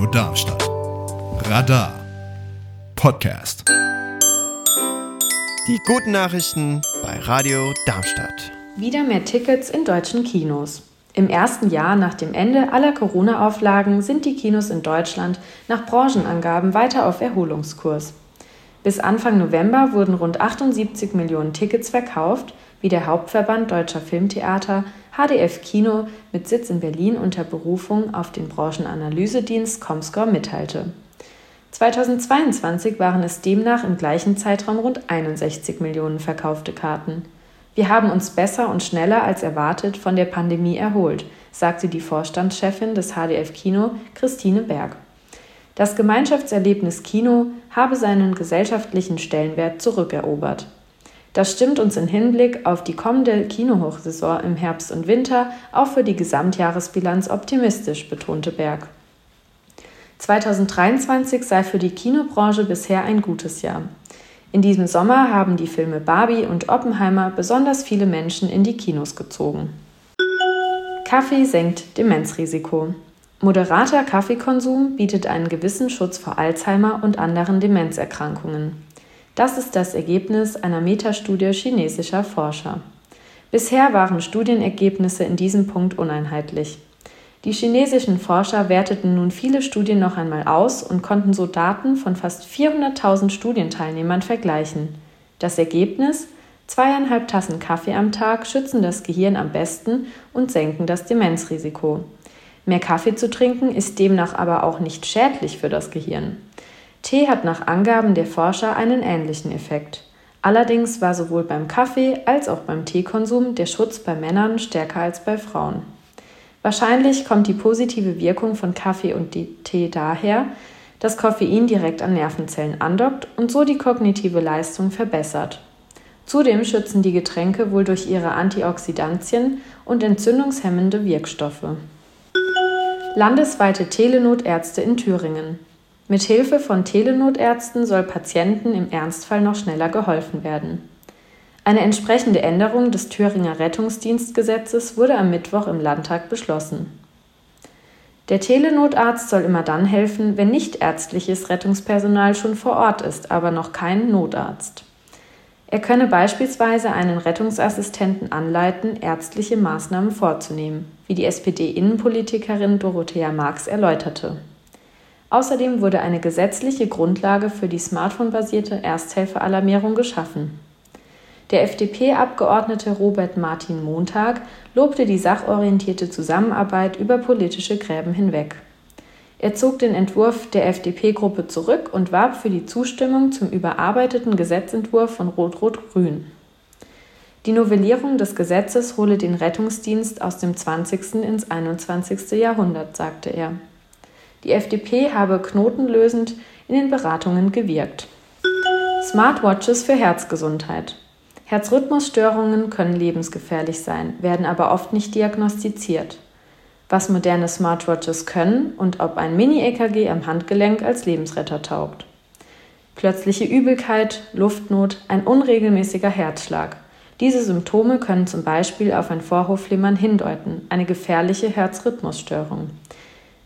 Radio Darmstadt. Radar Podcast. Die guten Nachrichten bei Radio Darmstadt. Wieder mehr Tickets in deutschen Kinos. Im ersten Jahr nach dem Ende aller Corona-Auflagen sind die Kinos in Deutschland nach Branchenangaben weiter auf Erholungskurs. Bis Anfang November wurden rund 78 Millionen Tickets verkauft, wie der Hauptverband Deutscher Filmtheater HDF Kino mit Sitz in Berlin unter Berufung auf den Branchenanalysedienst Comscore mitteilte. 2022 waren es demnach im gleichen Zeitraum rund 61 Millionen verkaufte Karten. Wir haben uns besser und schneller als erwartet von der Pandemie erholt, sagte die Vorstandschefin des HDF Kino, Christine Berg. Das Gemeinschaftserlebnis Kino habe seinen gesellschaftlichen Stellenwert zurückerobert. Das stimmt uns im Hinblick auf die kommende Kinohochsaison im Herbst und Winter auch für die Gesamtjahresbilanz optimistisch, betonte Berg. 2023 sei für die Kinobranche bisher ein gutes Jahr. In diesem Sommer haben die Filme Barbie und Oppenheimer besonders viele Menschen in die Kinos gezogen. Kaffee senkt Demenzrisiko. Moderater Kaffeekonsum bietet einen gewissen Schutz vor Alzheimer und anderen Demenzerkrankungen. Das ist das Ergebnis einer Metastudie chinesischer Forscher. Bisher waren Studienergebnisse in diesem Punkt uneinheitlich. Die chinesischen Forscher werteten nun viele Studien noch einmal aus und konnten so Daten von fast 400.000 Studienteilnehmern vergleichen. Das Ergebnis? Zweieinhalb Tassen Kaffee am Tag schützen das Gehirn am besten und senken das Demenzrisiko. Mehr Kaffee zu trinken ist demnach aber auch nicht schädlich für das Gehirn. Tee hat nach Angaben der Forscher einen ähnlichen Effekt. Allerdings war sowohl beim Kaffee als auch beim Teekonsum der Schutz bei Männern stärker als bei Frauen. Wahrscheinlich kommt die positive Wirkung von Kaffee und Tee daher, dass Koffein direkt an Nervenzellen andockt und so die kognitive Leistung verbessert. Zudem schützen die Getränke wohl durch ihre Antioxidantien und entzündungshemmende Wirkstoffe. Landesweite Telenotärzte in Thüringen. Mit Hilfe von Telenotärzten soll Patienten im Ernstfall noch schneller geholfen werden. Eine entsprechende Änderung des Thüringer Rettungsdienstgesetzes wurde am Mittwoch im Landtag beschlossen. Der Telenotarzt soll immer dann helfen, wenn nicht ärztliches Rettungspersonal schon vor Ort ist, aber noch kein Notarzt. Er könne beispielsweise einen Rettungsassistenten anleiten, ärztliche Maßnahmen vorzunehmen, wie die SPD-Innenpolitikerin Dorothea Marx erläuterte. Außerdem wurde eine gesetzliche Grundlage für die smartphone-basierte Ersthelferalarmierung geschaffen. Der FDP-Abgeordnete Robert Martin Montag lobte die sachorientierte Zusammenarbeit über politische Gräben hinweg. Er zog den Entwurf der FDP-Gruppe zurück und warb für die Zustimmung zum überarbeiteten Gesetzentwurf von Rot-Rot-Grün. Die Novellierung des Gesetzes hole den Rettungsdienst aus dem 20. ins 21. Jahrhundert, sagte er. Die FDP habe knotenlösend in den Beratungen gewirkt. Smartwatches für Herzgesundheit. Herzrhythmusstörungen können lebensgefährlich sein, werden aber oft nicht diagnostiziert. Was moderne Smartwatches können und ob ein Mini-EKG am Handgelenk als Lebensretter taugt. Plötzliche Übelkeit, Luftnot, ein unregelmäßiger Herzschlag. Diese Symptome können zum Beispiel auf ein Vorhofflimmern hindeuten, eine gefährliche Herzrhythmusstörung.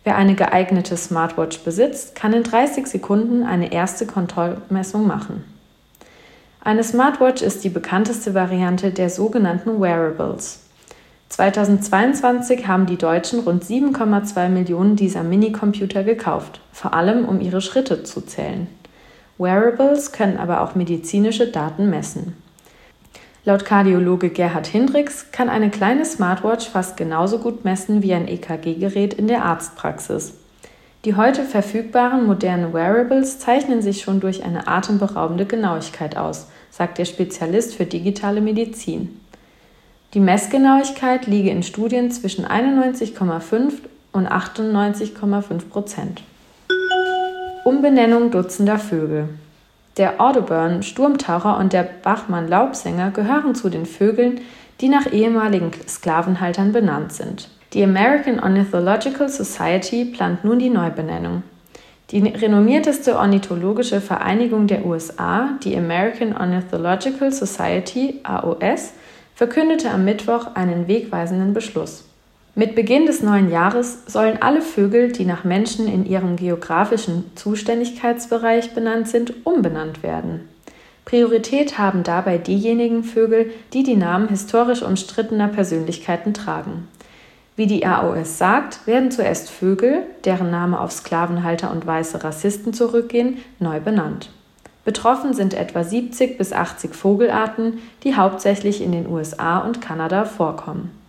Wer eine geeignete Smartwatch besitzt, kann in 30 Sekunden eine erste Kontrollmessung machen. Eine Smartwatch ist die bekannteste Variante der sogenannten Wearables. 2022 haben die Deutschen rund 7,2 Millionen dieser Minicomputer gekauft, vor allem um ihre Schritte zu zählen. Wearables können aber auch medizinische Daten messen. Laut Kardiologe Gerhard Hindricks kann eine kleine Smartwatch fast genauso gut messen wie ein EKG-Gerät in der Arztpraxis. Die heute verfügbaren modernen Wearables zeichnen sich schon durch eine atemberaubende Genauigkeit aus, sagt der Spezialist für digitale Medizin. Die Messgenauigkeit liege in Studien zwischen 91,5 und 98,5 Prozent. Umbenennung dutzender Vögel. Der Audubon Sturmtaucher und der Bachmann Laubsänger gehören zu den Vögeln, die nach ehemaligen Sklavenhaltern benannt sind. Die American Ornithological Society plant nun die Neubenennung. Die renommierteste ornithologische Vereinigung der USA, die American Ornithological Society AOS, verkündete am Mittwoch einen wegweisenden Beschluss. Mit Beginn des neuen Jahres sollen alle Vögel, die nach Menschen in ihrem geografischen Zuständigkeitsbereich benannt sind, umbenannt werden. Priorität haben dabei diejenigen Vögel, die die Namen historisch umstrittener Persönlichkeiten tragen. Wie die AOS sagt, werden zuerst Vögel, deren Name auf Sklavenhalter und weiße Rassisten zurückgehen, neu benannt. Betroffen sind etwa 70 bis 80 Vogelarten, die hauptsächlich in den USA und Kanada vorkommen.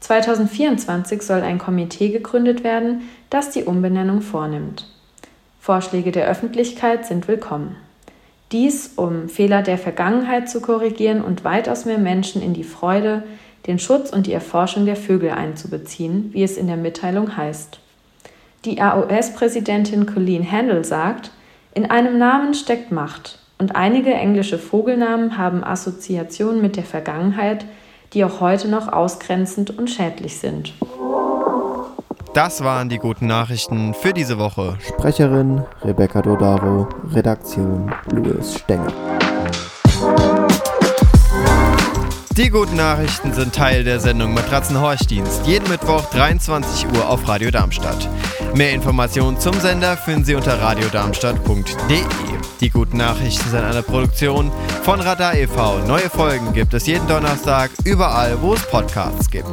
2024 soll ein Komitee gegründet werden, das die Umbenennung vornimmt. Vorschläge der Öffentlichkeit sind willkommen. Dies, um Fehler der Vergangenheit zu korrigieren und weitaus mehr Menschen in die Freude, den Schutz und die Erforschung der Vögel einzubeziehen, wie es in der Mitteilung heißt. Die AOS-Präsidentin Colleen Handel sagt, in einem Namen steckt Macht und einige englische Vogelnamen haben Assoziationen mit der Vergangenheit, die auch heute noch ausgrenzend und schädlich sind. Das waren die guten Nachrichten für diese Woche. Sprecherin Rebecca Dodaro, Redaktion Louis Stenger. Die guten Nachrichten sind Teil der Sendung Matratzenhorchdienst, jeden Mittwoch 23 Uhr auf Radio Darmstadt. Mehr Informationen zum Sender finden Sie unter radiodarmstadt.de. Die guten Nachrichten sind eine Produktion von Radar e.V. Neue Folgen gibt es jeden Donnerstag überall, wo es Podcasts gibt.